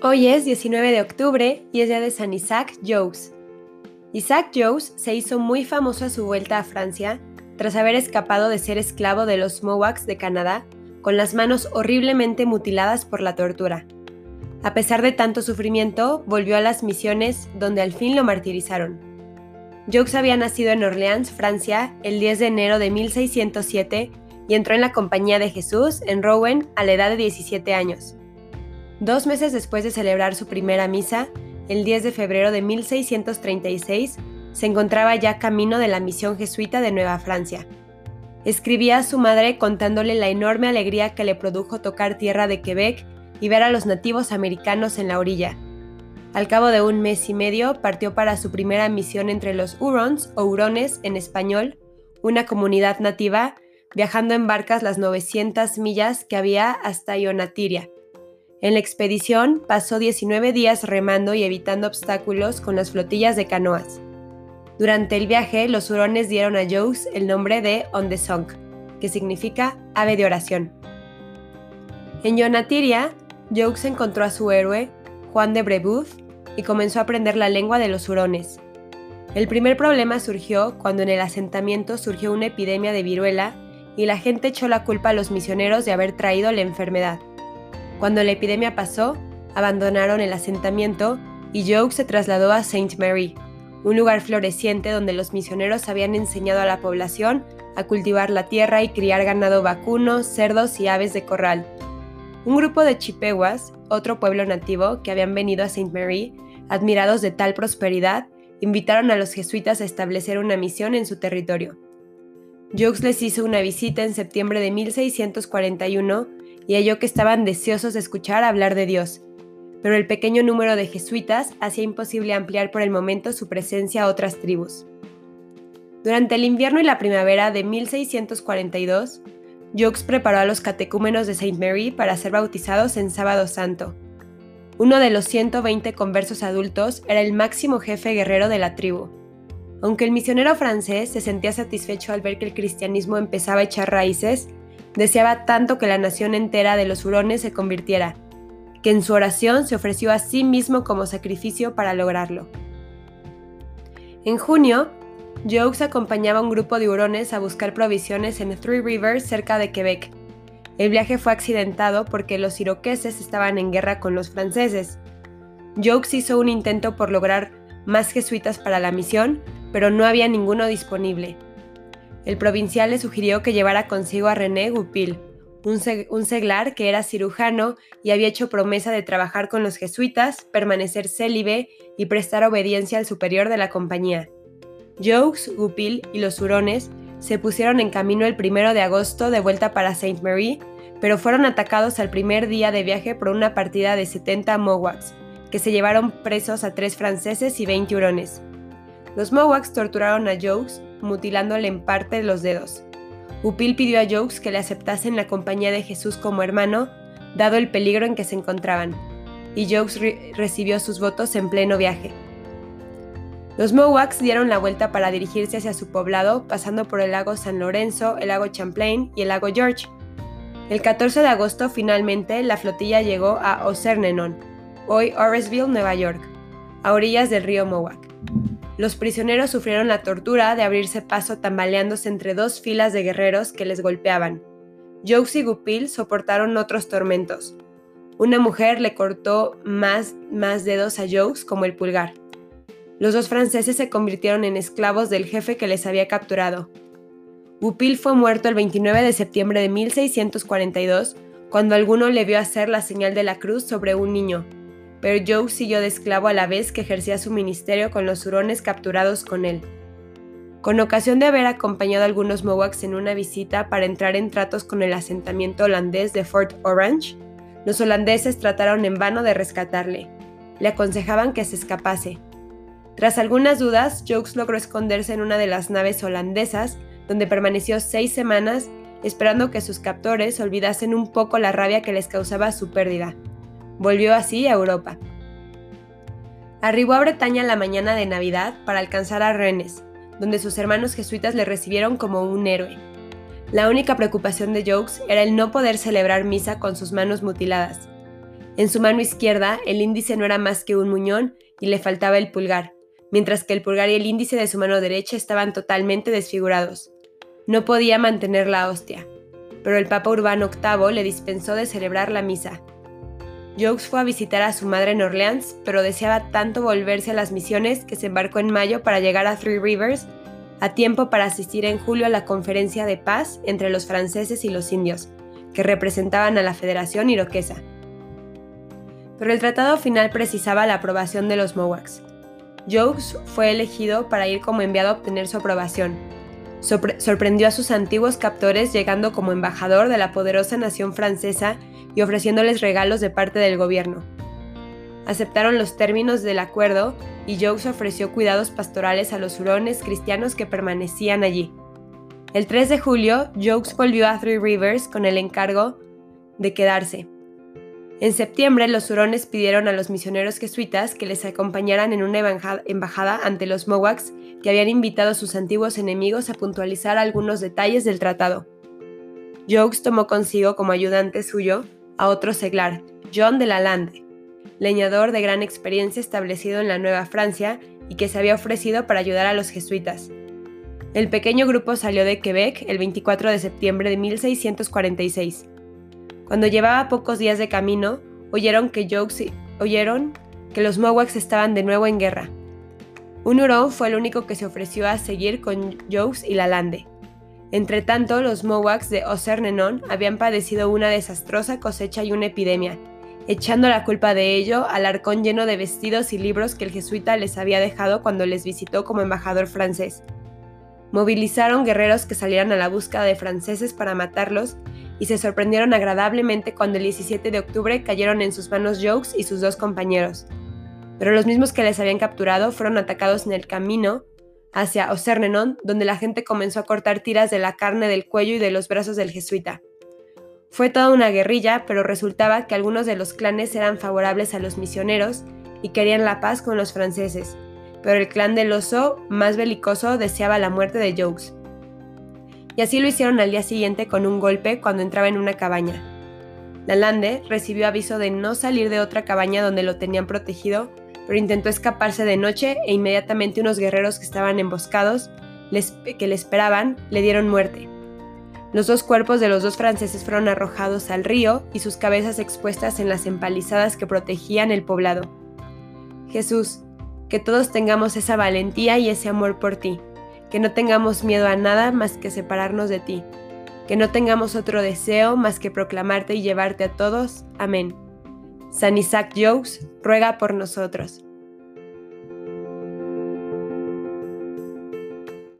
Hoy es 19 de octubre y es día de San Isaac Jogues. Isaac Jogues se hizo muy famoso a su vuelta a Francia tras haber escapado de ser esclavo de los Mohawks de Canadá con las manos horriblemente mutiladas por la tortura. A pesar de tanto sufrimiento, volvió a las misiones donde al fin lo martirizaron. Jogues había nacido en Orleans, Francia, el 10 de enero de 1607 y entró en la Compañía de Jesús en Rouen a la edad de 17 años. Dos meses después de celebrar su primera misa, el 10 de febrero de 1636, se encontraba ya camino de la misión jesuita de Nueva Francia. Escribía a su madre contándole la enorme alegría que le produjo tocar tierra de Quebec y ver a los nativos americanos en la orilla. Al cabo de un mes y medio partió para su primera misión entre los Hurons o Hurones en español, una comunidad nativa, viajando en barcas las 900 millas que había hasta Ionatiria, en la expedición pasó 19 días remando y evitando obstáculos con las flotillas de canoas. Durante el viaje, los hurones dieron a Jogues el nombre de On the Song, que significa ave de oración. En Yonatiria, Jogues encontró a su héroe, Juan de Brebeuf, y comenzó a aprender la lengua de los hurones. El primer problema surgió cuando en el asentamiento surgió una epidemia de viruela y la gente echó la culpa a los misioneros de haber traído la enfermedad. Cuando la epidemia pasó, abandonaron el asentamiento y Jogues se trasladó a Saint Mary, un lugar floreciente donde los misioneros habían enseñado a la población a cultivar la tierra y criar ganado vacuno, cerdos y aves de corral. Un grupo de Chippewas, otro pueblo nativo que habían venido a Saint Mary, admirados de tal prosperidad, invitaron a los jesuitas a establecer una misión en su territorio. Jogues les hizo una visita en septiembre de 1641 y halló que estaban deseosos de escuchar hablar de Dios, pero el pequeño número de jesuitas hacía imposible ampliar por el momento su presencia a otras tribus. Durante el invierno y la primavera de 1642, Jokes preparó a los catecúmenos de Saint Mary para ser bautizados en Sábado Santo. Uno de los 120 conversos adultos era el máximo jefe guerrero de la tribu. Aunque el misionero francés se sentía satisfecho al ver que el cristianismo empezaba a echar raíces, Deseaba tanto que la nación entera de los hurones se convirtiera, que en su oración se ofreció a sí mismo como sacrificio para lograrlo. En junio, Jogues acompañaba a un grupo de hurones a buscar provisiones en Three Rivers cerca de Quebec. El viaje fue accidentado porque los iroqueses estaban en guerra con los franceses. Jogues hizo un intento por lograr más jesuitas para la misión, pero no había ninguno disponible el provincial le sugirió que llevara consigo a René Goupil, un, seglar que era cirujano y había hecho promesa de trabajar con los jesuitas, permanecer célibe y prestar obediencia al superior de la compañía. Jogues, Goupil y los hurones se pusieron en camino el primero de agosto de vuelta para Saint Mary, pero fueron atacados al primer día de viaje por una partida de 70 Mohawks, que se llevaron presos a tres franceses y 20 hurones. Los Mohawks torturaron a Jogues mutilándole en parte los dedos. Upil pidió a Jogues que le aceptasen la compañía de Jesús como hermano, dado el peligro en que se encontraban, y Jogues recibió sus votos en pleno viaje. Los Mohawks dieron la vuelta para dirigirse hacia su poblado, pasando por el lago San Lorenzo, el lago Champlain y el lago George. El 14 de agosto, finalmente, la flotilla llegó a Ocernenon, hoy Oresville, Nueva York, a orillas del río Mohawk. Los prisioneros sufrieron la tortura de abrirse paso tambaleándose entre dos filas de guerreros que les golpeaban. Jokes y Gupil soportaron otros tormentos. Una mujer le cortó más, más dedos a Jokes como el pulgar. Los dos franceses se convirtieron en esclavos del jefe que les había capturado. Goupil fue muerto el 29 de septiembre de 1642 cuando alguno le vio hacer la señal de la cruz sobre un niño, pero Joe siguió de esclavo a la vez que ejercía su ministerio con los hurones capturados con él. Con ocasión de haber acompañado a algunos Mohawks en una visita para entrar en tratos con el asentamiento holandés de Fort Orange, los holandeses trataron en vano de rescatarle. Le aconsejaban que se escapase. Tras algunas dudas, Jokes logró esconderse en una de las naves holandesas, donde permaneció seis semanas esperando que sus captores olvidasen un poco la rabia que les causaba su pérdida. Volvió así a Europa. Arribó a Bretaña la mañana de Navidad para alcanzar a Rennes, donde sus hermanos jesuitas le recibieron como un héroe. La única preocupación de Jokes era el no poder celebrar misa con sus manos mutiladas. En su mano izquierda, el índice no era más que un muñón y le faltaba el pulgar, mientras que el pulgar y el índice de su mano derecha estaban totalmente desfigurados. No podía mantener la hostia, pero el Papa Urbano VIII le dispensó de celebrar la misa. Jokes fue a visitar a su madre en Orleans, pero deseaba tanto volverse a las misiones que se embarcó en mayo para llegar a Three Rivers a tiempo para asistir en julio a la conferencia de paz entre los franceses y los indios, que representaban a la Federación Iroquesa. Pero el tratado final precisaba la aprobación de los Mohawks. Jokes fue elegido para ir como enviado a obtener su aprobación. sorprendió a sus antiguos captores llegando como embajador de la poderosa nación francesa y ofreciéndoles regalos de parte del gobierno. Aceptaron los términos del acuerdo y Jokes ofreció cuidados pastorales a los hurones cristianos que permanecían allí. El 3 de julio, Jokes volvió a Three Rivers con el encargo de quedarse. En septiembre, los hurones pidieron a los misioneros jesuitas que les acompañaran en una embajada ante los Mohawks que habían invitado a sus antiguos enemigos a puntualizar algunos detalles del tratado. Jokes tomó consigo como ayudante suyo a otro seglar, John de la Lande, leñador de gran experiencia establecido en la Nueva Francia y que se había ofrecido para ayudar a los jesuitas. El pequeño grupo salió de Quebec el 24 de septiembre de 1646. Cuando llevaba pocos días de camino, oyeron que, oyeron que los Mohawks estaban de nuevo en guerra. Un hurón fue el único que se ofreció a seguir con Jokes y Lalande. Entretanto, los Mohawks de Osernenon habían padecido una desastrosa cosecha y una epidemia, echando la culpa de ello al arcón lleno de vestidos y libros que el jesuita les había dejado cuando les visitó como embajador francés. Movilizaron guerreros que salieran a la búsqueda de franceses para matarlos y se sorprendieron agradablemente cuando el 17 de octubre cayeron en sus manos Jokes y sus dos compañeros. Pero los mismos que les habían capturado fueron atacados en el camino hacia Osernenon, donde la gente comenzó a cortar tiras de la carne del cuello y de los brazos del jesuita. Fue toda una guerrilla, pero resultaba que algunos de los clanes eran favorables a los misioneros y querían la paz con los franceses, pero el clan del oso, más belicoso, deseaba la muerte de Jokes. Y así lo hicieron al día siguiente con un golpe cuando entraba en una cabaña. Lalande recibió aviso de no salir de otra cabaña donde lo tenían protegido, pero intentó escaparse de noche e inmediatamente unos guerreros que estaban emboscados, que le esperaban, le dieron muerte. Los dos cuerpos de los dos franceses fueron arrojados al río y sus cabezas expuestas en las empalizadas que protegían el poblado. Jesús, que todos tengamos esa valentía y ese amor por ti, que no tengamos miedo a nada más que separarnos de ti, que no tengamos otro deseo más que proclamarte y llevarte a todos. Amén. San Isaac Jogues ruega por nosotros.